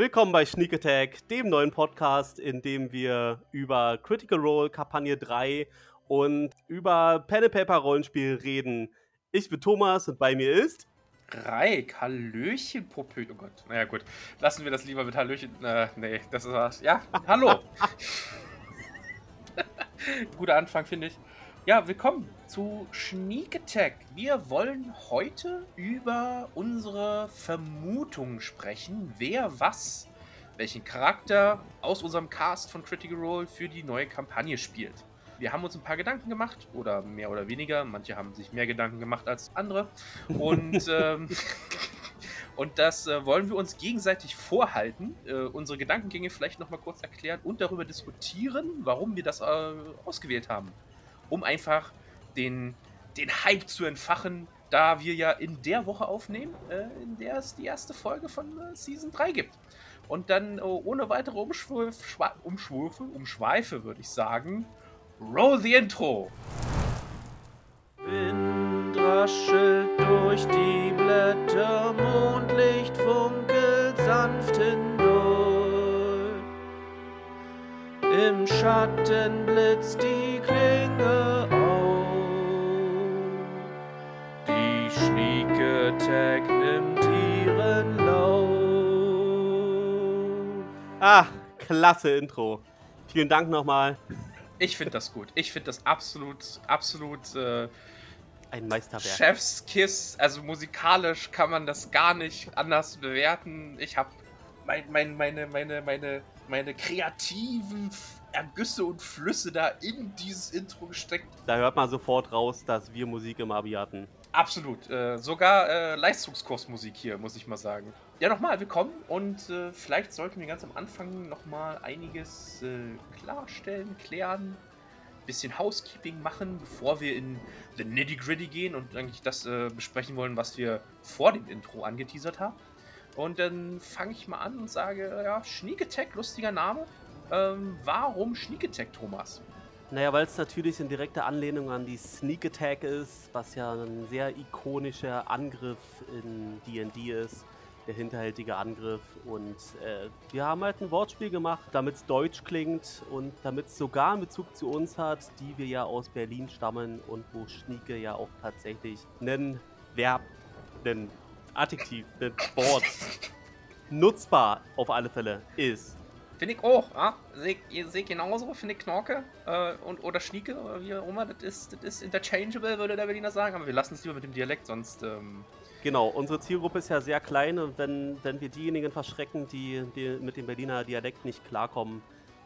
Willkommen bei Sneak Attack, dem neuen Podcast, in dem wir über Critical Role Kampagne 3 und über Pen and Paper Rollenspiel reden. Ich bin Thomas und bei mir ist Reik, Hallöchen, Popö. Oh Gott, naja gut. Lassen wir das lieber mit Hallöchen. Äh, nee, das ist was. Ja, hallo. Guter Anfang, finde ich. Ja, willkommen zu Sneak Attack. Wir wollen heute über unsere Vermutungen sprechen, wer was, welchen Charakter aus unserem Cast von Critical Role für die neue Kampagne spielt. Wir haben uns ein paar Gedanken gemacht, oder mehr oder weniger. Manche haben sich mehr Gedanken gemacht als andere. Und, ähm, und das äh, wollen wir uns gegenseitig vorhalten, äh, unsere Gedankengänge vielleicht nochmal kurz erklären und darüber diskutieren, warum wir das äh, ausgewählt haben um einfach den, den Hype zu entfachen, da wir ja in der Woche aufnehmen, äh, in der es die erste Folge von äh, Season 3 gibt. Und dann äh, ohne weitere Umschwürfe, Umschweife würde ich sagen, roll the intro! Wind raschelt durch die Blätter, Mondlicht funkelt sanft hindurch. Im Schatten blitzt die Klinge auf. Die Schnieke Tag nimmt ihren Lauf. Ah, klasse Intro. Vielen Dank nochmal. Ich finde das gut. Ich finde das absolut, absolut äh, ein Meisterwerk. Chefskiss. Also musikalisch kann man das gar nicht anders bewerten. Ich habe mein, mein, meine, meine, meine, meine kreativen Ergüsse und Flüsse da in dieses Intro gesteckt. Da hört man sofort raus, dass wir Musik im Abi hatten. Absolut. Äh, sogar äh, Leistungskursmusik hier, muss ich mal sagen. Ja, nochmal willkommen und äh, vielleicht sollten wir ganz am Anfang nochmal einiges äh, klarstellen, klären, bisschen Housekeeping machen, bevor wir in the Nitty Gritty gehen und eigentlich das äh, besprechen wollen, was wir vor dem Intro angeteasert haben. Und dann fange ich mal an und sage, ja, Attack, lustiger Name. Ähm, warum Sneak Attack, Thomas? Naja, weil es natürlich in direkter Anlehnung an die Sneak Attack ist, was ja ein sehr ikonischer Angriff in D&D ist, der hinterhältige Angriff. Und äh, wir haben halt ein Wortspiel gemacht, damit es deutsch klingt und damit es sogar einen Bezug zu uns hat, die wir ja aus Berlin stammen und wo Schnieke ja auch tatsächlich ein Verb, ein Adjektiv, ein Wort nutzbar auf alle Fälle ist. Finde ich auch, ja. Sehe seh genauso, finde ich Knorke äh, und, oder Schnieke oder wie auch immer. Das ist, das ist interchangeable, würde der Berliner sagen. Aber wir lassen es lieber mit dem Dialekt, sonst. Ähm genau, unsere Zielgruppe ist ja sehr klein und wenn, wenn wir diejenigen verschrecken, die, die mit dem Berliner Dialekt nicht klarkommen,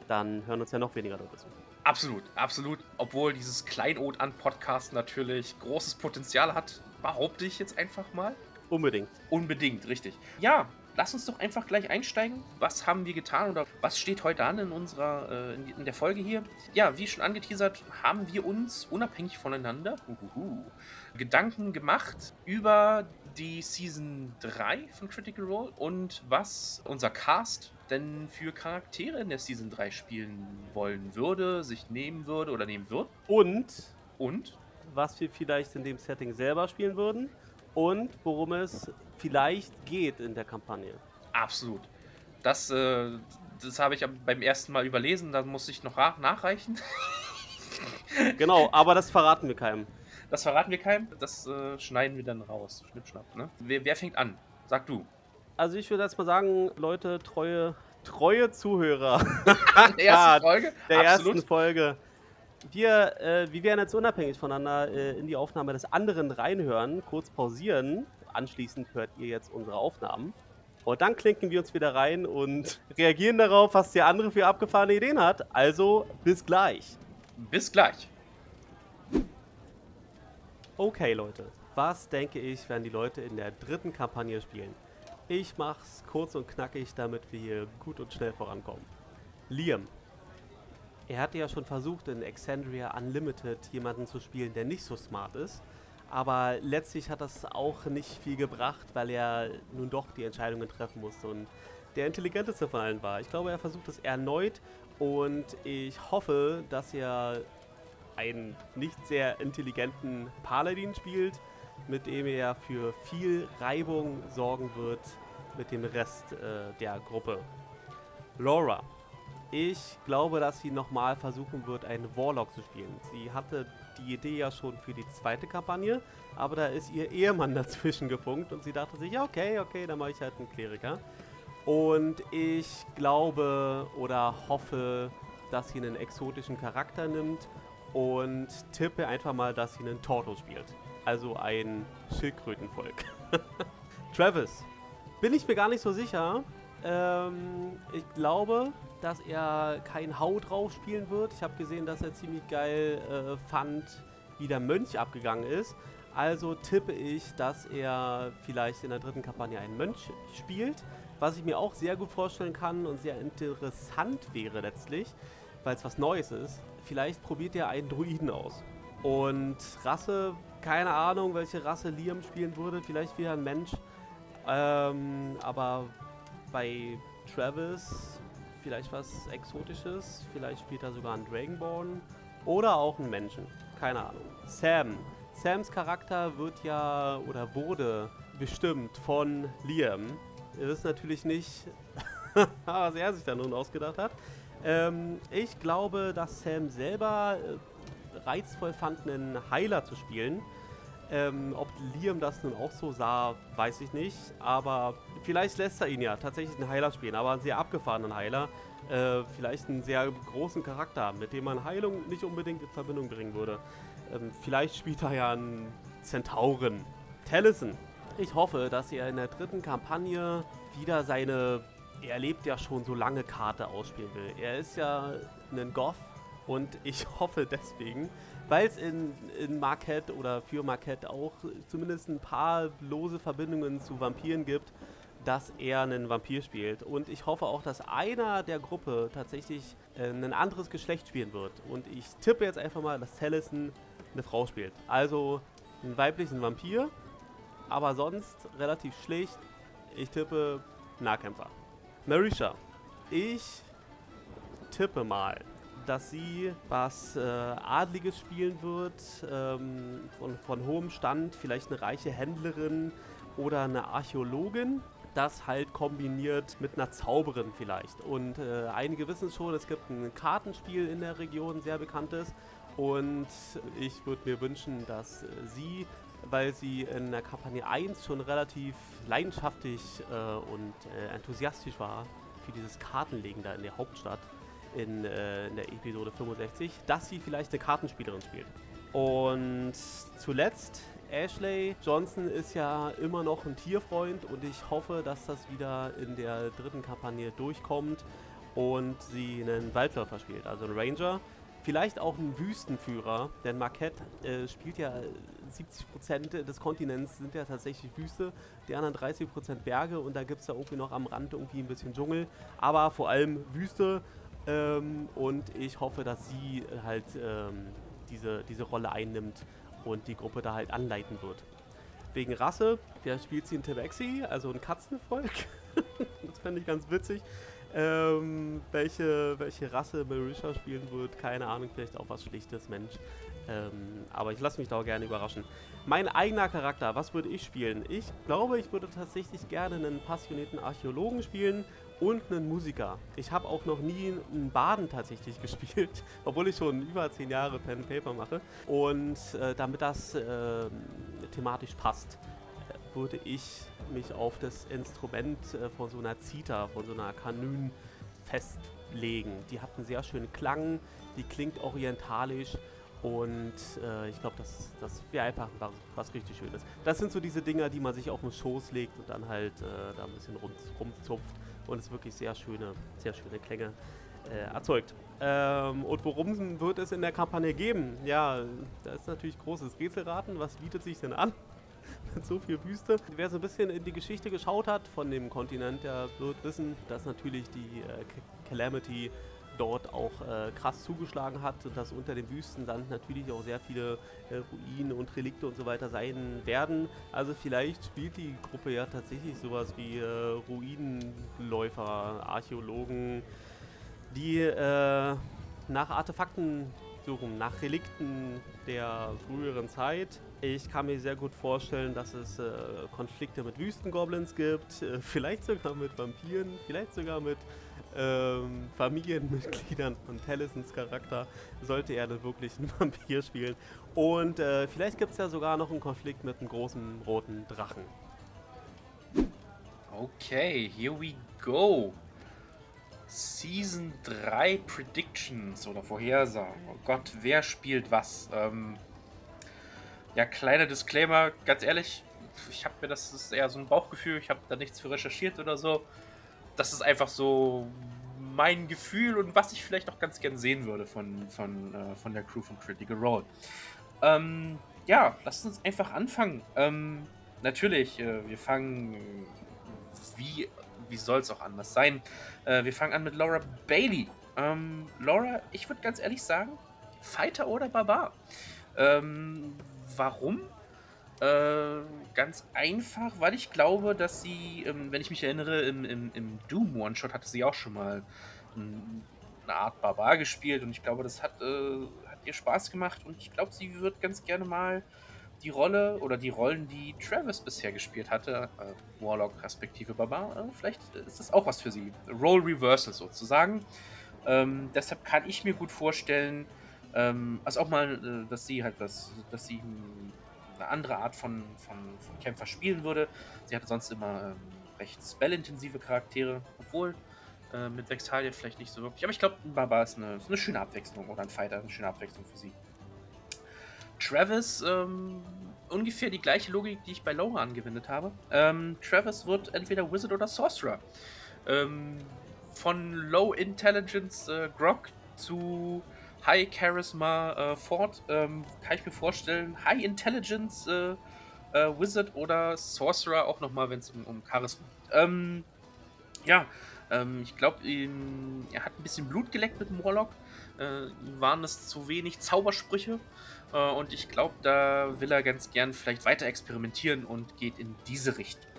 dann hören uns ja noch weniger Leute zu. Absolut, absolut. Obwohl dieses Kleinod an Podcast natürlich großes Potenzial hat, behaupte ich jetzt einfach mal. Unbedingt. Unbedingt, richtig. Ja, lass uns doch einfach gleich einsteigen. Was haben wir getan oder was steht heute an in unserer äh, in der Folge hier? Ja, wie schon angeteasert, haben wir uns unabhängig voneinander uhuhu, Gedanken gemacht über die Season 3 von Critical Role und was unser Cast denn für Charaktere in der Season 3 spielen wollen würde, sich nehmen würde oder nehmen wird. Und und was wir vielleicht in dem Setting selber spielen würden und worum es vielleicht geht in der Kampagne. Absolut. Das, äh, das habe ich beim ersten Mal überlesen, da muss ich noch nachreichen. genau, aber das verraten wir keinem. Das verraten wir keinem, das äh, schneiden wir dann raus. Schnippschnapp, ne? Wer, wer fängt an? Sag du. Also ich würde jetzt mal sagen, Leute, treue, treue Zuhörer. der ersten Folge? Der Absolut. ersten Folge wir, äh, wir werden jetzt unabhängig voneinander äh, in die Aufnahme des anderen reinhören, kurz pausieren. Anschließend hört ihr jetzt unsere Aufnahmen. Und dann klinken wir uns wieder rein und reagieren darauf, was der andere für abgefahrene Ideen hat. Also bis gleich. Bis gleich. Okay, Leute. Was denke ich, werden die Leute in der dritten Kampagne spielen? Ich mach's kurz und knackig, damit wir hier gut und schnell vorankommen. Liam, er hatte ja schon versucht, in Exandria Unlimited jemanden zu spielen, der nicht so smart ist. Aber letztlich hat das auch nicht viel gebracht, weil er nun doch die Entscheidungen treffen musste und der intelligenteste von allen war. Ich glaube, er versucht es erneut und ich hoffe, dass er einen nicht sehr intelligenten Paladin spielt, mit dem er für viel Reibung sorgen wird mit dem Rest äh, der Gruppe. Laura. Ich glaube, dass sie nochmal versuchen wird, einen Warlock zu spielen. Sie hatte die Idee ja schon für die zweite Kampagne, aber da ist ihr Ehemann dazwischen gefunkt und sie dachte sich, ja, okay, okay, dann mache ich halt einen Kleriker. Und ich glaube oder hoffe, dass sie einen exotischen Charakter nimmt und tippe einfach mal, dass sie einen Torto spielt. Also ein Schildkrötenvolk. Travis. Bin ich mir gar nicht so sicher. Ähm, ich glaube, dass er kein Hau drauf spielen wird. Ich habe gesehen, dass er ziemlich geil äh, fand, wie der Mönch abgegangen ist. Also tippe ich, dass er vielleicht in der dritten Kampagne einen Mönch spielt. Was ich mir auch sehr gut vorstellen kann und sehr interessant wäre letztlich, weil es was Neues ist. Vielleicht probiert er einen Druiden aus. Und Rasse, keine Ahnung, welche Rasse Liam spielen würde. Vielleicht wieder ein Mensch. Ähm, aber bei Travis vielleicht was Exotisches. Vielleicht spielt er sogar einen Dragonborn. Oder auch einen Menschen. Keine Ahnung. Sam. Sams Charakter wird ja oder wurde bestimmt von Liam. Ihr wisst natürlich nicht, was er sich da nun ausgedacht hat. Ähm, ich glaube, dass Sam selber äh, reizvoll fand, einen Heiler zu spielen. Ähm, ob Liam das nun auch so sah, weiß ich nicht. Aber vielleicht lässt er ihn ja tatsächlich einen Heiler spielen, aber einen sehr abgefahrenen Heiler. Äh, vielleicht einen sehr großen Charakter, mit dem man Heilung nicht unbedingt in Verbindung bringen würde. Ähm, vielleicht spielt er ja einen Zentauren. Tellison. Ich hoffe, dass er in der dritten Kampagne wieder seine, er lebt ja schon so lange Karte ausspielen will. Er ist ja ein Goth und ich hoffe deswegen, weil es in, in Marquette oder für Marquette auch zumindest ein paar lose Verbindungen zu Vampiren gibt, dass er einen Vampir spielt. Und ich hoffe auch, dass einer der Gruppe tatsächlich äh, ein anderes Geschlecht spielen wird. Und ich tippe jetzt einfach mal, dass Taliesin eine Frau spielt. Also einen weiblichen Vampir, aber sonst relativ schlicht. Ich tippe Nahkämpfer. Marisha. Ich tippe mal, dass sie was äh, Adliges spielen wird, ähm, von, von hohem Stand, vielleicht eine reiche Händlerin oder eine Archäologin. Das halt kombiniert mit einer Zauberin vielleicht. Und äh, einige wissen schon, es gibt ein Kartenspiel in der Region, sehr bekanntes. Und ich würde mir wünschen, dass äh, sie, weil sie in der Kampagne 1 schon relativ leidenschaftlich äh, und äh, enthusiastisch war für dieses Kartenlegen da in der Hauptstadt, in, äh, in der Episode 65, dass sie vielleicht eine Kartenspielerin spielt. Und zuletzt, Ashley Johnson ist ja immer noch ein Tierfreund und ich hoffe, dass das wieder in der dritten Kampagne durchkommt und sie einen Waldläufer spielt, also einen Ranger. Vielleicht auch einen Wüstenführer, denn Marquette äh, spielt ja 70% des Kontinents sind ja tatsächlich Wüste, die anderen 30% Berge und da gibt es ja irgendwie noch am Rand irgendwie ein bisschen Dschungel, aber vor allem Wüste ähm, und ich hoffe, dass sie halt ähm, diese, diese Rolle einnimmt und die Gruppe da halt anleiten wird. Wegen Rasse, wer spielt sie in Tabaxi, also ein Katzenvolk. das fände ich ganz witzig. Ähm, welche, welche Rasse Marisha spielen wird, keine Ahnung, vielleicht auch was Schlichtes, Mensch. Ähm, aber ich lasse mich da auch gerne überraschen. Mein eigener Charakter, was würde ich spielen? Ich glaube, ich würde tatsächlich gerne einen passionierten Archäologen spielen und einen Musiker. Ich habe auch noch nie einen Baden tatsächlich gespielt, obwohl ich schon über zehn Jahre Pen and Paper mache. Und äh, damit das äh, thematisch passt, würde ich mich auf das Instrument äh, von so einer Zither, von so einer Kanün festlegen. Die hat einen sehr schönen Klang, die klingt orientalisch und äh, ich glaube, das, das wäre einfach was, was, richtig Schönes. Das sind so diese Dinger, die man sich auf den Schoß legt und dann halt äh, da ein bisschen rum, rumzupft und es wirklich sehr schöne, sehr schöne Klänge äh, erzeugt. Ähm, und worum wird es in der Kampagne geben? Ja, da ist natürlich großes Rätselraten. Was bietet sich denn an? mit so viel Wüste. Wer so ein bisschen in die Geschichte geschaut hat von dem Kontinent, der wird wissen, dass natürlich die äh, Calamity dort auch äh, krass zugeschlagen hat und dass unter dem Wüstensand natürlich auch sehr viele äh, Ruinen und Relikte und so weiter sein werden. Also vielleicht spielt die Gruppe ja tatsächlich sowas wie äh, Ruinenläufer, Archäologen, die äh, nach Artefakten suchen nach Relikten der früheren Zeit. Ich kann mir sehr gut vorstellen, dass es äh, Konflikte mit Wüstengoblins gibt, äh, vielleicht sogar mit Vampiren, vielleicht sogar mit ähm, Familienmitgliedern von Tallisons Charakter, sollte er dann wirklich einen Vampir spielen. Und äh, vielleicht gibt es ja sogar noch einen Konflikt mit einem großen roten Drachen. Okay, here we go. Season 3 Predictions oder Vorhersagen. Oh Gott, wer spielt was? Ähm, ja, kleiner Disclaimer, ganz ehrlich, ich habe mir das ist eher so ein Bauchgefühl, ich habe da nichts für recherchiert oder so. Das ist einfach so mein Gefühl und was ich vielleicht auch ganz gern sehen würde von, von, äh, von der Crew von Critical Role. Ähm, ja, lasst uns einfach anfangen. Ähm, natürlich, äh, wir fangen wie wie soll es auch anders sein? Äh, wir fangen an mit Laura Bailey. Ähm, Laura, ich würde ganz ehrlich sagen, Fighter oder Barbar. Ähm, warum? Äh, ganz einfach, weil ich glaube, dass sie, ähm, wenn ich mich erinnere, im, im, im Doom One-Shot hatte sie auch schon mal eine Art Barbar gespielt und ich glaube, das hat, äh, hat ihr Spaß gemacht und ich glaube, sie wird ganz gerne mal die Rolle oder die Rollen, die Travis bisher gespielt hatte, äh, Warlock respektive Barbar, äh, vielleicht ist das auch was für sie. Role Reversal sozusagen. Ähm, deshalb kann ich mir gut vorstellen, ähm, also auch mal, äh, dass sie halt was, dass sie eine andere Art von, von, von Kämpfer spielen würde. Sie hatte sonst immer ähm, recht spellintensive Charaktere, obwohl äh, mit Vexalia vielleicht nicht so wirklich. Aber ich glaube, ein Barbar ist eine, ist eine schöne Abwechslung oder ein Fighter, eine schöne Abwechslung für sie. Travis, ähm, ungefähr die gleiche Logik, die ich bei Laura angewendet habe. Ähm, Travis wird entweder Wizard oder Sorcerer. Ähm, von Low Intelligence äh, Grog zu High Charisma äh, Ford ähm, kann ich mir vorstellen, High Intelligence äh, äh Wizard oder Sorcerer auch nochmal, wenn es um, um Charisma geht. Ähm, ja, ähm, ich glaube, er hat ein bisschen Blut geleckt mit dem Warlock. Äh, waren es zu wenig Zaubersprüche. Äh, und ich glaube, da will er ganz gern vielleicht weiter experimentieren und geht in diese Richtung.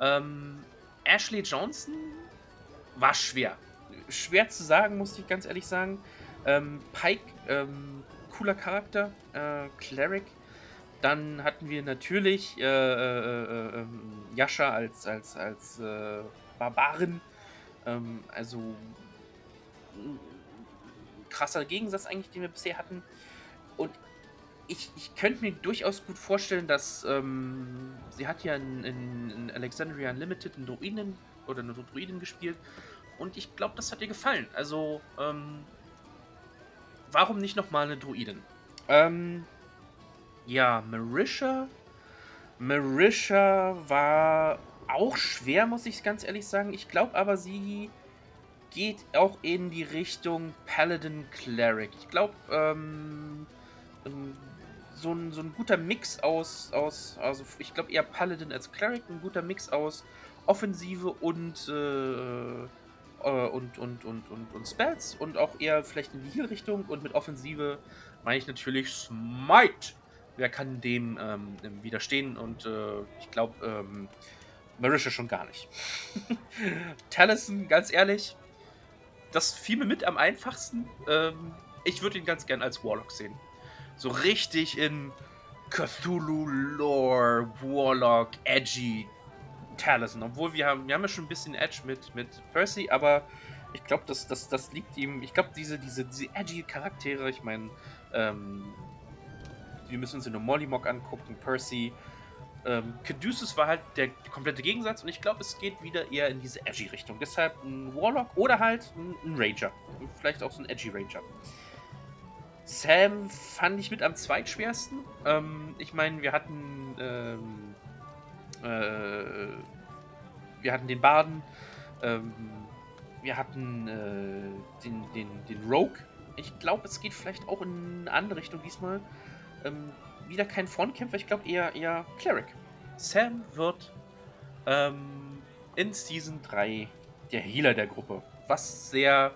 Ähm, Ashley Johnson war schwer. Schwer zu sagen, muss ich ganz ehrlich sagen. Ähm, Pike, ähm, cooler Charakter. Äh, Cleric. Dann hatten wir natürlich äh, äh, äh ähm, Yasha als, als, als äh, Barbarin. Ähm, also krasser Gegensatz eigentlich, den wir bisher hatten. Und ich, ich könnte mir durchaus gut vorstellen, dass ähm, sie hat ja in, in, in, Alexandria Unlimited einen Druiden oder eine Druiden gespielt und ich glaube, das hat ihr gefallen. Also, ähm, warum nicht nochmal eine Druiden? Ähm, ja, Marisha. Marisha war auch schwer, muss ich ganz ehrlich sagen. Ich glaube aber, sie geht auch in die Richtung Paladin Cleric. Ich glaube, ähm, ähm, so, ein, so ein guter Mix aus, aus also ich glaube eher Paladin als Cleric, ein guter Mix aus Offensive und, äh, und, und, und, und, und Spells und auch eher vielleicht in die Heal-Richtung und mit Offensive meine ich natürlich Smite. Wer kann dem ähm, widerstehen und äh, ich glaube, ähm, Marisha schon gar nicht. Taliesin, ganz ehrlich, das fiel mir mit am einfachsten. Ähm, ich würde ihn ganz gern als Warlock sehen. So richtig in Cthulhu-Lore, Warlock, Edgy Taliesin. Obwohl wir haben, wir haben ja schon ein bisschen Edge mit, mit Percy, aber ich glaube, das, das, das liegt ihm. Ich glaube, diese, diese, diese edgy Charaktere, ich meine, ähm, wir müssen uns in den Mollymog angucken, Percy, ähm, Caduceus war halt der komplette Gegensatz und ich glaube, es geht wieder eher in diese edgy Richtung. Deshalb ein Warlock oder halt ein, ein Ranger. Vielleicht auch so ein edgy Ranger. Sam fand ich mit am zweitschwersten. Ähm, ich meine, wir hatten ähm, äh, wir hatten den Baden, ähm, wir hatten äh, den, den, den Rogue. Ich glaube, es geht vielleicht auch in eine andere Richtung diesmal. Ähm, wieder kein Frontkämpfer, ich glaube eher, eher Cleric. Sam wird ähm, in Season 3 der Healer der Gruppe, was sehr,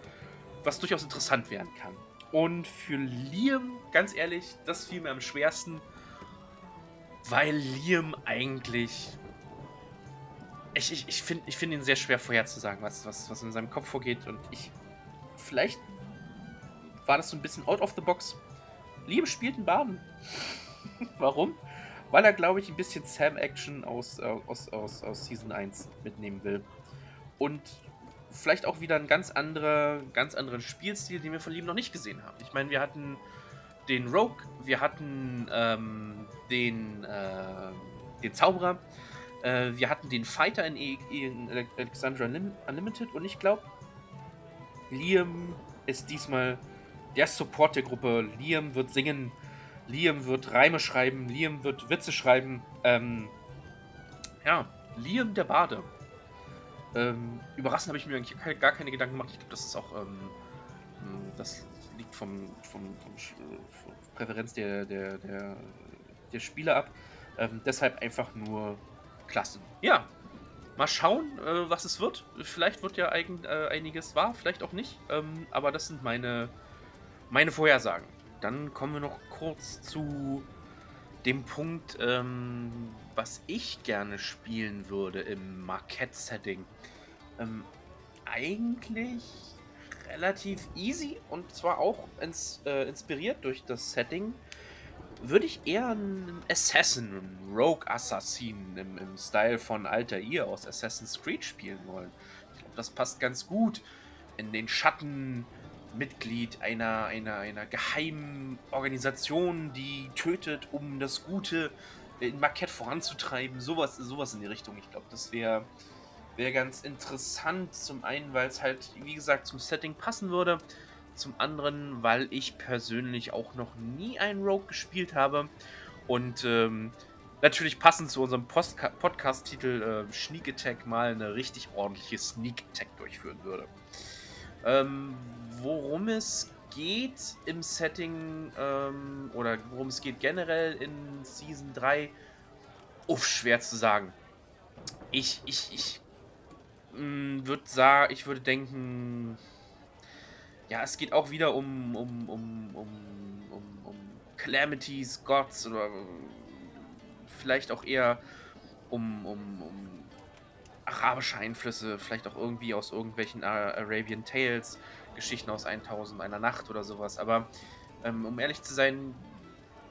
was durchaus interessant werden kann. Und für Liam, ganz ehrlich, das fiel mir am schwersten, weil Liam eigentlich. Ich, ich, ich finde ich find ihn sehr schwer vorherzusagen, was, was, was in seinem Kopf vorgeht. Und ich. Vielleicht war das so ein bisschen out of the box. Liam spielt einen Baden. Warum? Weil er, glaube ich, ein bisschen Sam-Action aus, äh, aus, aus, aus Season 1 mitnehmen will. Und vielleicht auch wieder einen ganz, andere, ganz anderen Spielstil, den wir von Liam noch nicht gesehen haben. Ich meine, wir hatten den Rogue, wir hatten ähm, den, äh, den Zauberer, äh, wir hatten den Fighter in, e in Alexandra Unlimited und ich glaube, Liam ist diesmal der Support der Gruppe. Liam wird singen, Liam wird Reime schreiben, Liam wird Witze schreiben. Ähm, ja, Liam der Bade. Ähm, überraschend habe ich mir eigentlich gar keine Gedanken gemacht. Ich glaube, das ist auch, ähm, das liegt vom, vom, vom, vom Präferenz der, der, der, der Spieler ab. Ähm, deshalb einfach nur klasse. Ja, mal schauen, äh, was es wird. Vielleicht wird ja eigen, äh, einiges wahr, vielleicht auch nicht. Ähm, aber das sind meine, meine Vorhersagen. Dann kommen wir noch kurz zu dem Punkt, ähm, was ich gerne spielen würde im Marquette-Setting. Ähm, eigentlich relativ easy und zwar auch ins, äh, inspiriert durch das Setting. Würde ich eher einen Assassin, einen Rogue Assassin im, im Style von Alter Ihr aus Assassin's Creed spielen wollen. Ich glaube, das passt ganz gut in den Schatten Mitglied einer, einer, einer geheimen Organisation, die tötet, um das Gute in Marquette voranzutreiben. Sowas, sowas in die Richtung. Ich glaube, das wäre wäre ganz interessant. Zum einen, weil es halt, wie gesagt, zum Setting passen würde. Zum anderen, weil ich persönlich auch noch nie einen Rogue gespielt habe. Und ähm, natürlich passend zu unserem Podcast-Titel äh, Sneak Attack mal eine richtig ordentliche Sneak Attack durchführen würde. Ähm, worum es geht im Setting ähm, oder worum es geht generell in Season 3, uff, schwer zu sagen. Ich, ich, ich würde sagen, ich würde denken, ja, es geht auch wieder um, um, um, um, um, um Calamities, Gods oder vielleicht auch eher um, um, um arabische Einflüsse, vielleicht auch irgendwie aus irgendwelchen Arabian Tales, Geschichten aus 1000 einer Nacht oder sowas. Aber ähm, um ehrlich zu sein,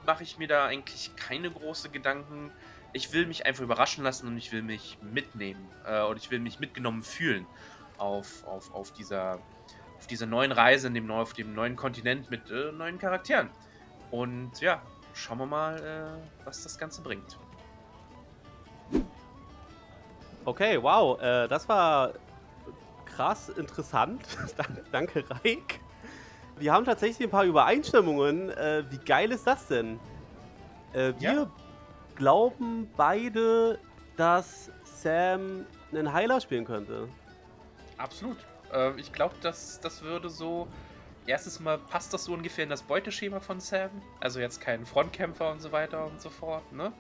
mache ich mir da eigentlich keine große Gedanken ich will mich einfach überraschen lassen und ich will mich mitnehmen äh, und ich will mich mitgenommen fühlen auf, auf, auf, dieser, auf dieser neuen Reise in dem, auf dem neuen Kontinent mit äh, neuen Charakteren. Und ja, schauen wir mal, äh, was das Ganze bringt. Okay, wow, äh, das war krass interessant. Danke, Reik. Wir haben tatsächlich ein paar Übereinstimmungen. Äh, wie geil ist das denn? Äh, wir ja glauben beide, dass Sam einen Heiler spielen könnte. Absolut. Äh, ich glaube, dass das würde so. Erstes Mal passt das so ungefähr in das Beuteschema von Sam. Also jetzt kein Frontkämpfer und so weiter und so fort, ne?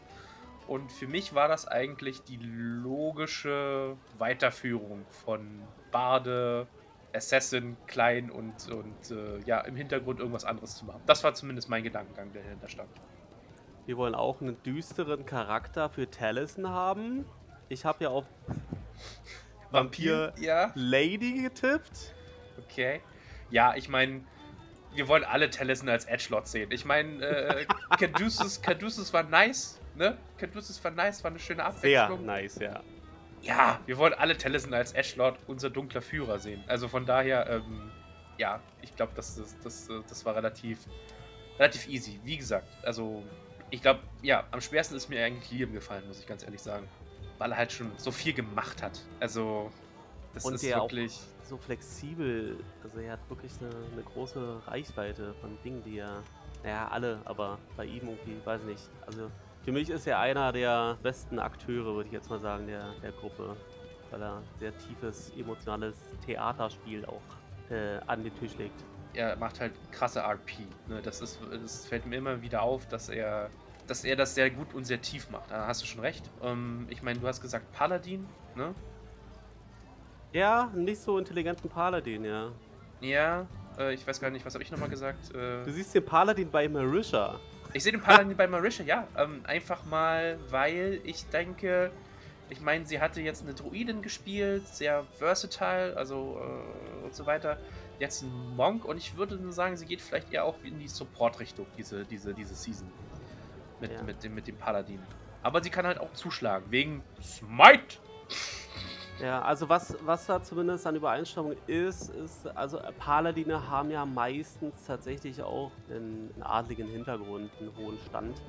Und für mich war das eigentlich die logische Weiterführung von Bade, Assassin, Klein und, und äh, ja, im Hintergrund irgendwas anderes zu machen. Das war zumindest mein Gedankengang, der dahinter stand. Wir wollen auch einen düsteren Charakter für Taliesin haben. Ich habe ja auf Vampir, ja. Lady getippt. Okay. Ja, ich meine, wir wollen alle Taliesin als Edgelord sehen. Ich meine, äh, Caduceus, Caduceus war nice, ne? Caduceus war nice, war eine schöne Abwechslung. Sehr nice, ja. Ja, wir wollen alle Taliesin als Edgelord, unser dunkler Führer sehen. Also von daher, ähm, ja, ich glaube, das, das, das, das war relativ, relativ easy. Wie gesagt, also ich glaube, ja, am schwersten ist mir eigentlich Liam gefallen, muss ich ganz ehrlich sagen. Weil er halt schon so viel gemacht hat. Also, das Und ist wirklich. so flexibel. Also, er hat wirklich eine, eine, große Reichweite von Dingen, die er. Naja, alle, aber bei ihm irgendwie, weiß ich nicht. Also, für mich ist er einer der besten Akteure, würde ich jetzt mal sagen, der, der Gruppe. Weil er sehr tiefes, emotionales Theaterspiel auch äh, an den Tisch legt er macht halt krasse RP. Ne? Das, ist, das fällt mir immer wieder auf, dass er, dass er das sehr gut und sehr tief macht. Da hast du schon recht. Ähm, ich meine, du hast gesagt Paladin, ne? Ja, nicht so intelligenten Paladin, ja. Ja, äh, ich weiß gar nicht, was habe ich nochmal gesagt? Äh, du siehst den Paladin bei Marisha. Ich sehe den Paladin bei Marisha, ja. Ähm, einfach mal, weil ich denke, Ich meine, sie hatte jetzt eine Druidin gespielt, sehr versatile, also äh, und so weiter. Jetzt ein Monk und ich würde sagen, sie geht vielleicht eher auch in die Support-Richtung, diese, diese, diese Season. Mit, Ja. mit, dem, mit dem Paladin. Aber sie kann halt auch zuschlagen, wegen Smite. Ja, also was, was da zumindest an Übereinstimmung ist, ist, also Paladine haben ja meistens tatsächlich auch einen, einen adligen Hintergrund, einen hohen Stand.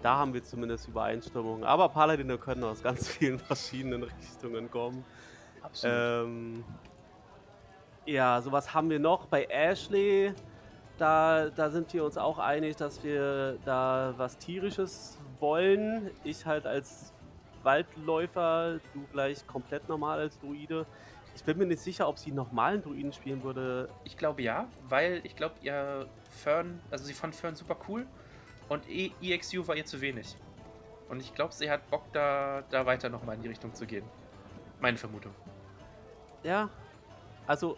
Da haben wir zumindest Übereinstimmung. Aber Paladine können aus ganz vielen verschiedenen Richtungen kommen. Absolut. Ähm, ja, sowas haben wir noch bei Ashley. Da, da sind wir uns auch einig, dass wir da was Tierisches wollen. Ich halt als Waldläufer, du gleich komplett normal als Druide. Ich bin mir nicht sicher, ob sie normalen Druiden spielen würde. Ich glaube ja, weil ich glaube, ihr Fern, also sie fand Fern super cool und E- EXU war ihr zu wenig. Und ich glaube, sie hat Bock, da, da weiter nochmal in die Richtung zu gehen. Meine Vermutung. Ja, also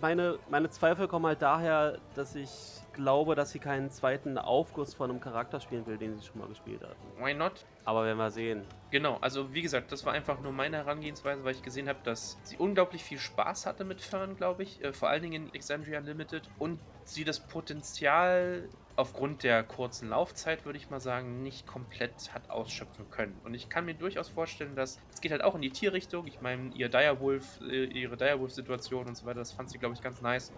meine, meine Zweifel kommen halt daher, dass ich glaube, dass sie keinen zweiten Aufguss von einem Charakter spielen will, den sie schon mal gespielt hat. Why not? Aber werden wir sehen. Genau, also wie gesagt, das war einfach nur meine Herangehensweise, weil ich gesehen habe, dass sie unglaublich viel Spaß hatte mit Fern, glaube ich. Äh, vor allen Dingen in Exandria Unlimited. Und sie das Potenzial aufgrund der kurzen Laufzeit, würde ich mal sagen, nicht komplett hat ausschöpfen können. Und ich kann mir durchaus vorstellen, dass es geht halt auch in die Tierrichtung. Ich meine, ihr Direwolf, äh, ihre Direwolf-Situation und so weiter, das fand sie, glaube ich, ganz nice.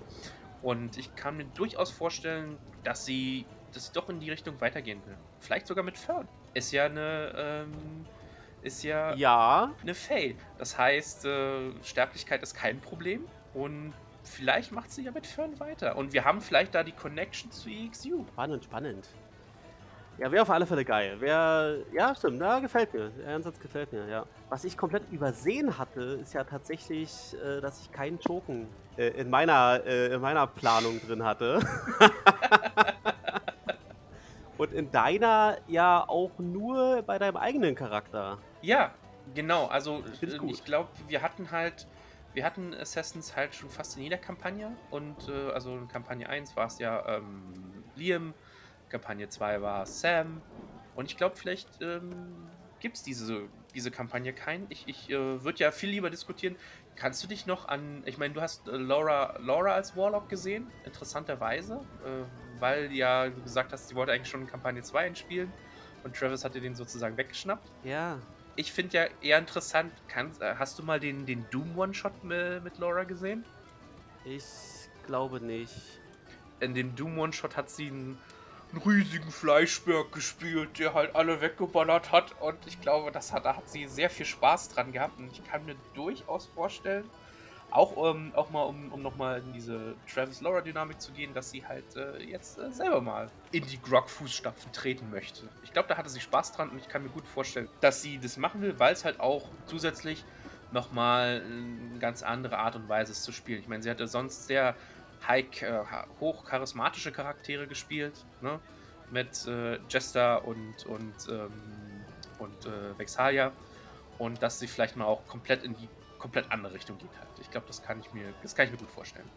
Und ich kann mir durchaus vorstellen, dass sie, sie doch in die Richtung weitergehen will. Vielleicht sogar mit Fern. Ist ja eine, ähm, ist ja, Ja, eine Fae. Das heißt, äh, Sterblichkeit ist kein Problem. Und vielleicht macht sie ja mit Fern weiter. Und wir haben vielleicht da die Connection zu EXU. spannend, spannend. Ja, wäre auf alle Fälle geil. Wär, ja, stimmt, ja, gefällt mir. Der Ansatz gefällt mir, ja. Was ich komplett übersehen hatte, ist ja tatsächlich, äh, dass ich keinen Token äh, in, meiner, äh, in meiner Planung drin hatte. Und in deiner ja auch nur bei deinem eigenen Charakter. Ja, genau. Also Ich äh, ich glaube, wir hatten halt, wir hatten Assassins halt schon fast in jeder Kampagne. Und äh, also in Kampagne 1 war es ja ähm, Liam, Kampagne 2 war Sam. Und ich glaube, vielleicht ähm, gibt es diese, diese Kampagne keinen. Ich, ich äh, würde ja viel lieber diskutieren. Kannst du dich noch an, ich meine, du hast äh, Laura, Laura als Warlock gesehen, interessanterweise, äh, weil ja du gesagt hast, sie wollte eigentlich schon in Kampagne 2 einspielen und Travis hat dir den sozusagen weggeschnappt Ja. Ich finde ja eher interessant, kann, äh, hast du mal den, den Doom One-Shot mit, mit Laura gesehen? Ich glaube nicht. In dem Doom One-Shot hat sie einen, einen riesigen Fleischberg gespielt, der halt alle weggeballert hat. Und ich glaube, das hat, da hat sie sehr viel Spaß dran gehabt. Und ich kann mir durchaus vorstellen, auch, ähm, auch mal, um, um nochmal in diese Travis-Laura-Dynamik zu gehen, dass sie halt äh, jetzt äh, selber mal in die Grog-Fußstapfen treten möchte. Ich glaube, da hatte sie Spaß dran und ich kann mir gut vorstellen, dass sie das machen will, weil es halt auch zusätzlich nochmal eine ganz andere Art und Weise ist zu spielen. Ich meine, sie hatte sonst sehr high, äh, hoch charismatische Charaktere gespielt, ne? Mit äh, Jester und, und, ähm, und äh, Vexalia. Und dass sie vielleicht mal auch komplett in die komplett andere Richtung geht halt. Ich glaube, das kann ich mir, das kann ich mir gut vorstellen.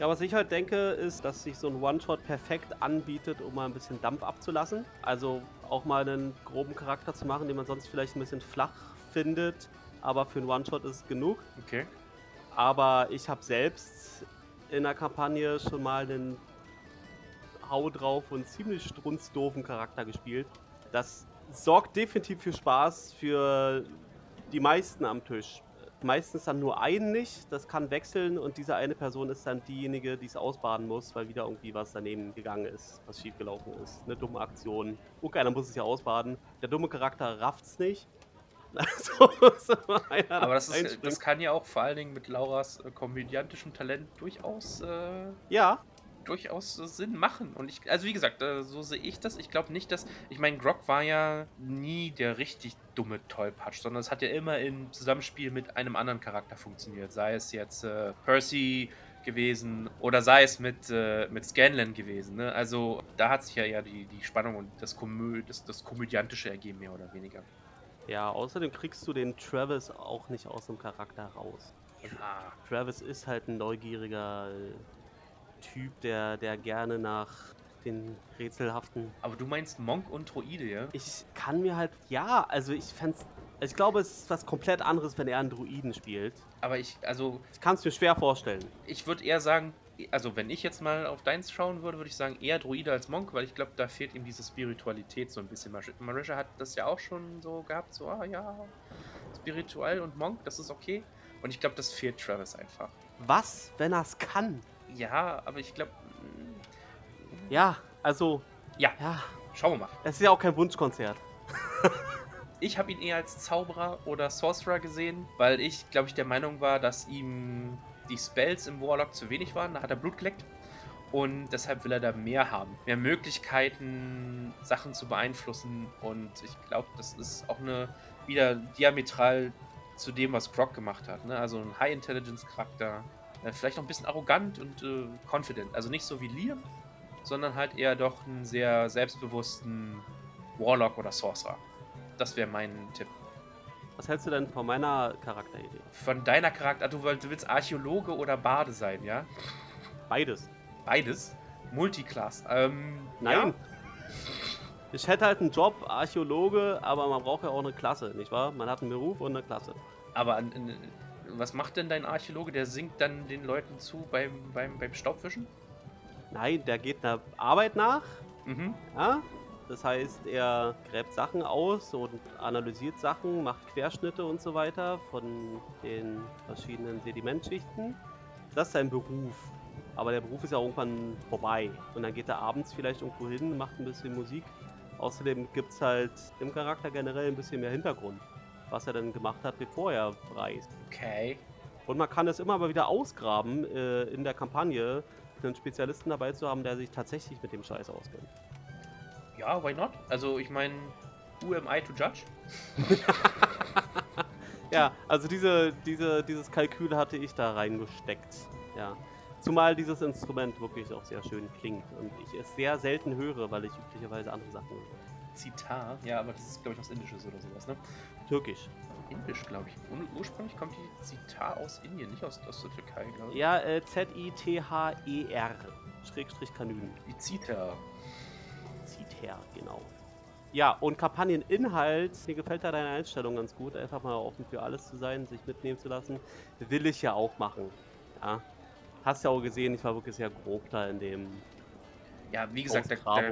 Ja, was ich halt denke, ist, dass sich so ein One-Shot perfekt anbietet, um mal ein bisschen Dampf abzulassen. Also auch mal einen groben Charakter zu machen, den man sonst vielleicht ein bisschen flach findet. Aber für einen One-Shot ist es genug. Okay. Aber ich habe selbst in der Kampagne schon mal einen Hau drauf und ziemlich strunzdoofen Charakter gespielt. Das sorgt definitiv für Spaß für die meisten am Tisch. Meistens dann nur einen nicht, das kann wechseln und diese eine Person ist dann diejenige, die es ausbaden muss, weil wieder irgendwie was daneben gegangen ist, was schiefgelaufen ist. Eine dumme Aktion. Okay, einer muss es ja ausbaden. Der dumme Charakter rafft's nicht. Also, einer Aber das, ist, das kann ja auch vor allen Dingen mit Lauras äh, komödiantischem Talent durchaus, äh, Ja, durchaus Sinn machen. Und ich, also wie gesagt, äh, so sehe ich das. Ich glaube nicht, dass. Ich meine, Grog war ja nie der richtig dumme Tollpatsch, sondern es hat ja immer im Zusammenspiel mit einem anderen Charakter funktioniert. Sei es jetzt äh, Percy gewesen oder sei es mit, äh, mit Scanlan gewesen. Ne? Also da hat sich ja eher die, die Spannung und das, Komö das, das Komödiantische ergeben, mehr oder weniger. Ja, außerdem kriegst du den Travis auch nicht aus dem Charakter raus. Ja. Travis ist halt ein neugieriger äh, Typ, der, der gerne nach den rätselhaften. Aber du meinst Monk und Droide, ja? Ich kann mir halt, ja, also ich fänd's Ich glaube, es ist was komplett anderes, wenn er einen Druiden spielt. Aber ich, also, Ich kann es mir schwer vorstellen. ich würde eher sagen, also wenn ich jetzt mal auf deins schauen würde, würde ich sagen eher Druide als Monk, weil ich glaube, da fehlt ihm diese Spiritualität so ein bisschen. Mar- Marisha hat das ja auch schon so gehabt, so, ah ja, spirituell und Monk, das ist okay. Und ich glaube, das fehlt Travis einfach. Was, wenn er es kann? Ja, aber ich glaube, Ja, also, ja, ja, schauen wir mal. es ist ja auch kein Wunschkonzert. Ich habe ihn eher als Zauberer oder Sorcerer gesehen, weil ich, glaube ich, der Meinung war, dass ihm die Spells im Warlock zu wenig waren. Da hat er Blut geleckt. Und deshalb will er da mehr haben. Mehr Möglichkeiten, Sachen zu beeinflussen. Und ich glaube, das ist auch eine wieder diametral zu dem, was Grog gemacht hat. Ne? Also ein High-Intelligence-Charakter. Äh, vielleicht noch ein bisschen arrogant und äh, confident. Also nicht so wie Liam, sondern halt eher doch einen sehr selbstbewussten Warlock oder Sorcerer. Das wäre mein Tipp. Was hältst du denn von meiner Charakteridee? Von deiner Charakter, du, willst Archäologe oder Bade sein, ja? Beides. Beides. Multiclass. Ähm, Nein. Ja, Ich hätte halt einen Job, Archäologe, aber man braucht ja auch eine Klasse, nicht wahr? Man hat einen Beruf und eine Klasse. aber an, was macht denn dein Archäologe? Der singt dann den Leuten zu beim, beim, beim Staubwischen? Nein, der geht einer Arbeit nach. Mhm. Ja? Das heißt, er gräbt Sachen aus und analysiert Sachen, macht Querschnitte und so weiter von den verschiedenen Sedimentschichten. Das ist sein Beruf. Aber der Beruf ist ja irgendwann vorbei. Und dann geht er abends vielleicht irgendwo hin, macht ein bisschen Musik. Außerdem gibt es halt im Charakter generell ein bisschen mehr Hintergrund, was er dann gemacht hat, bevor er reist. Okay. Und man kann es immer mal wieder ausgraben äh, in der Kampagne, einen Spezialisten dabei zu haben, der sich tatsächlich mit dem Scheiß auskennt. Ja, why not? Also, ich meine, who am I to judge? Ja, also diese, diese, dieses Kalkül hatte ich da reingesteckt. Ja. Zumal dieses Instrument wirklich auch sehr schön klingt und ich es sehr selten höre, weil ich üblicherweise andere Sachen höre. Zitar. Ja, aber das ist, glaube ich, was Indisches oder sowas, ne? Türkisch. Indisch, glaube ich. Ur ursprünglich kommt die Zitar aus Indien, nicht aus, aus der Türkei, glaube ich. Ja, äh, Z-I-T-H-E-R. Schrägstrich Kanüden. Die Zitar. Zieht her, genau. Ja, und Kampagneninhalt, mir gefällt da deine Einstellung ganz gut, einfach mal offen für alles zu sein, sich mitnehmen zu lassen. Will ich ja auch machen. Ja. Hast ja auch gesehen, ich war wirklich sehr grob da in dem Ja, wie gesagt, da, da,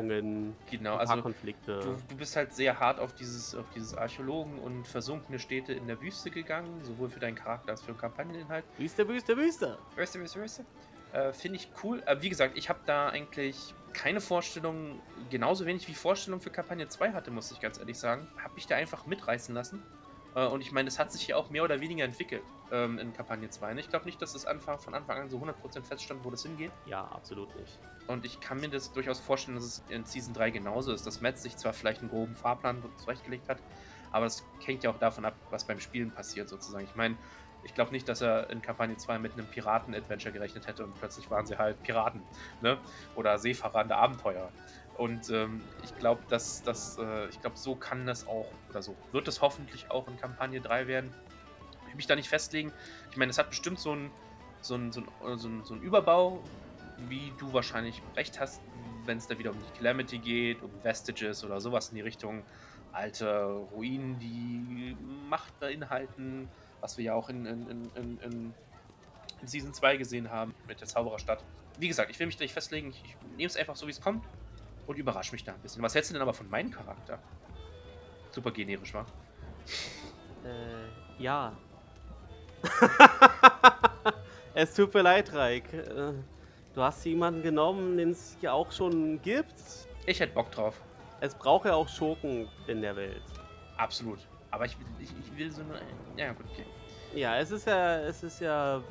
genau, also Konflikte. Du, du bist halt sehr hart auf dieses, auf dieses Archäologen und versunkene Städte in der Wüste gegangen, sowohl für deinen Charakter als für den Kampagneninhalt. Wüste, Wüste, Wüste. Wüste, Wüste, Wüste. Äh, Finde ich cool. Aber wie gesagt, ich habe da eigentlich keine Vorstellung, genauso wenig wie Vorstellung für Kampagne 2 hatte, muss ich ganz ehrlich sagen. Habe mich da einfach mitreißen lassen. Äh, und ich meine, es hat sich ja auch mehr oder weniger entwickelt ähm, in Kampagne 2. ne? Ich glaube nicht, dass es Anfang, von Anfang an so 100% feststand, wo das hingeht. Ja, absolut nicht. Und ich kann mir das durchaus vorstellen, dass es in Season 3 genauso ist, dass Matt sich zwar vielleicht einen groben Fahrplan zurechtgelegt hat, aber das hängt ja auch davon ab, was beim Spielen passiert sozusagen. Ich meine, ich glaube nicht, dass er in Kampagne 2 mit einem Piraten-Adventure gerechnet hätte und plötzlich waren sie halt Piraten, ne? Oder Seefahrer der Abenteuer. Und ähm, ich glaube, dass das, äh, ich glaube, so kann das auch, oder so wird es hoffentlich auch in Kampagne 3 werden. Ich will mich da nicht festlegen. Ich meine, es hat bestimmt so ein, so so ein, so ein, so ein Überbau, wie du wahrscheinlich recht hast, wenn es da wieder um die Calamity geht, um Vestiges oder sowas in die Richtung. Alte Ruinen, die Macht beinhalten, was wir ja auch in, in, in, in Season 2 gesehen haben mit der Zaubererstadt. Wie gesagt, ich will mich da nicht festlegen, ich, ich nehme es einfach so, wie es kommt und überrasche mich da ein bisschen. Was hältst du denn aber von meinem Charakter? Super generisch, war. Äh, ja. es tut mir leid, Reik. Äh, du hast jemanden genommen, den es ja auch schon gibt. Ich hätte Bock drauf. Es braucht ja auch Schurken in der Welt. Absolut. Aber ich, will- ich, ich will so eine. Ja, gut, okay. Ja, es ist ja, es ist ja,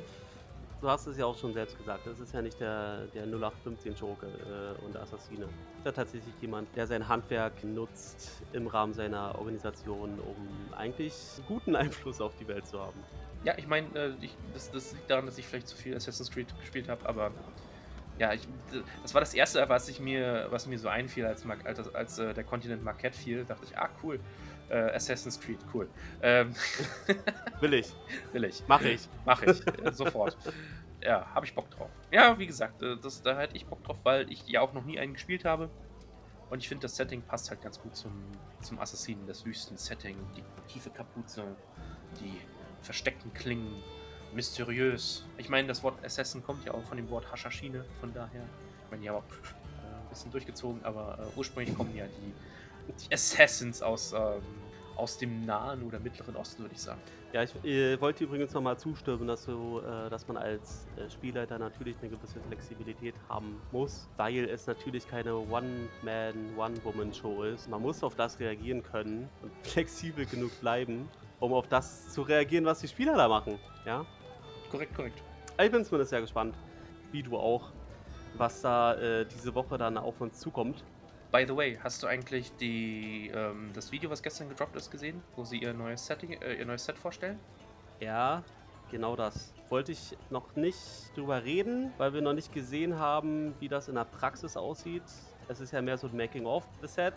du hast es ja auch schon selbst gesagt, es ist ja nicht der, der 0815 Schurke äh, und Assassine. Es ist ja tatsächlich jemand, der sein Handwerk nutzt im Rahmen seiner Organisation, um eigentlich guten Einfluss auf die Welt zu haben. Ja, ich meine, äh, das, das liegt daran, dass ich vielleicht zu viel Assassin's Creed gespielt habe, aber ja, ich, das war das erste, was ich mir, was mir so einfiel, als, Mar- als, als äh, der Kontinent Marquette fiel, dachte ich, ah cool, äh, Assassin's Creed, cool. Ähm, Will ich, will ich. mach ich. Mache ich, äh, sofort. Ja, habe ich Bock drauf. Ja, wie gesagt, äh, das, da hätte ich Bock drauf, weil ich ja auch noch nie einen gespielt habe. Und ich finde, das Setting passt halt ganz gut zum, zum Assassinen, das Wüsten-Setting. Die tiefe Kapuze, die versteckten Klingen, mysteriös. Ich meine, das Wort Assassin kommt ja auch von dem Wort Hashashine, von daher. Ich meine, ja auch äh, ein bisschen durchgezogen, aber äh, ursprünglich kommen ja die, die Assassins aus, ähm, aus dem Nahen oder Mittleren Osten, würde ich sagen. Ja, ich äh, wollte übrigens nochmal zustimmen, dass, du, äh, dass man als äh, Spielleiter natürlich eine gewisse Flexibilität haben muss, weil es natürlich keine One-Man, One-Woman-Show ist. Man muss auf das reagieren können und flexibel genug bleiben, um auf das zu reagieren, was die Spieler da machen. Ja? Korrekt, korrekt. Ich bin zumindest sehr gespannt, wie du auch, was da äh, diese Woche dann auf uns zukommt. By the way, hast du eigentlich die, ähm, das Video, was gestern gedroppt ist, gesehen, wo sie ihr neues, Setting, äh, ihr neues Set vorstellen? Ja, genau das. Wollte ich noch nicht drüber reden, weil wir noch nicht gesehen haben, wie das in der Praxis aussieht. Es ist ja mehr so ein Making-of des Set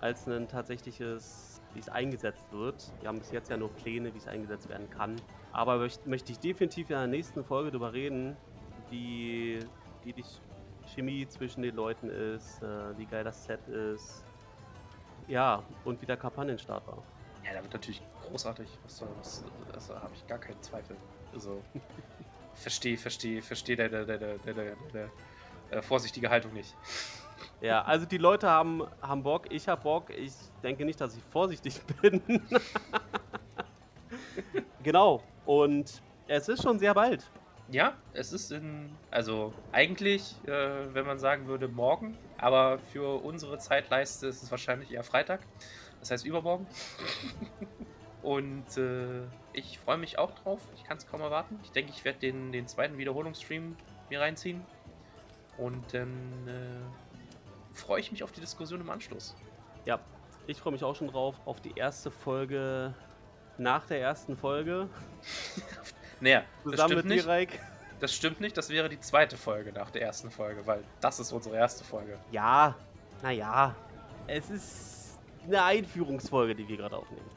als ein tatsächliches, wie es eingesetzt wird. Wir haben bis jetzt ja nur Pläne, wie es eingesetzt werden kann. Aber möchte, ich definitiv in der nächsten Folge drüber reden, wie, die Chemie zwischen den Leuten ist, äh, wie geil das Set ist. Ja, und wie der Kampagnenstart war. Ja, der wird natürlich großartig. Was soll das? Also habe ich gar keinen Zweifel. Also, verstehe, verstehe, verstehe der, der, der, der, der, der, der äh, vorsichtige Haltung nicht. Ja, also die Leute haben, haben Bock, ich habe Bock. Ich denke nicht, dass ich vorsichtig bin. genau. Und es ist schon sehr bald. Ja, es ist in, also eigentlich, äh, wenn man sagen würde, morgen, aber für unsere Zeitleiste ist es wahrscheinlich eher Freitag. Das heißt übermorgen. Und äh, ich freue mich auch drauf. Ich kann es kaum erwarten. Ich denke, ich werde den, den zweiten Wiederholungsstream mir reinziehen. Und dann äh, freue ich mich auf die Diskussion im Anschluss. Ja, ich freue mich auch schon drauf auf die erste Folge nach der ersten Folge. Naja, das Zusammen stimmt mit nicht. dir, Reik. Das stimmt nicht. Das wäre die zweite Folge nach der ersten Folge, weil das ist unsere erste Folge. Ja, naja. Es ist eine Einführungsfolge, die wir gerade aufnehmen.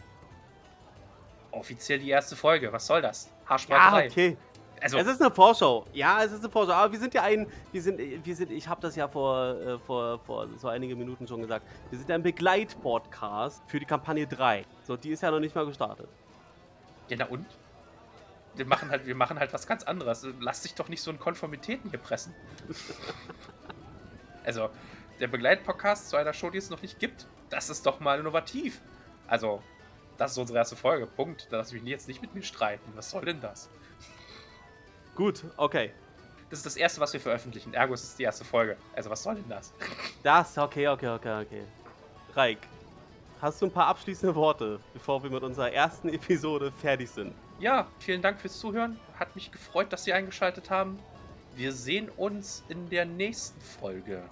Offiziell die erste Folge. Was soll das? Ja, Haarspalterei. okay. Also, Es ist eine Vorschau. Ja, es ist eine Vorschau. Aber wir sind ja ein, wir sind, wir sind, ich habe das ja vor, äh, vor, vor so einige Minuten schon gesagt. Wir sind ein Begleitpodcast für die Kampagne 3. So, die ist ja noch nicht mal gestartet. ja, na und? Wir machen, halt, wir machen halt was ganz anderes. Lass dich doch nicht so in Konformitäten hier pressen. also, der Begleitpodcast zu einer Show, die es noch nicht gibt, das ist doch mal innovativ. Also, das ist unsere erste Folge. Punkt. Da lass mich jetzt nicht mit mir streiten. Was soll denn das? Gut, okay. Das ist das erste, was wir veröffentlichen. Ergo, es ist die erste Folge. Also, was soll denn das? Das, okay, okay, okay, okay. Reik, hast du ein paar abschließende Worte, bevor wir mit unserer ersten Episode fertig sind? Ja, vielen Dank fürs Zuhören. Hat mich gefreut, dass Sie eingeschaltet haben. Wir sehen uns in der nächsten Folge,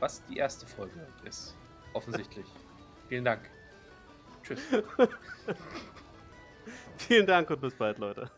was die erste Folge ist. Offensichtlich. vielen Dank. Tschüss. Vielen Dank und bis bald, Leute.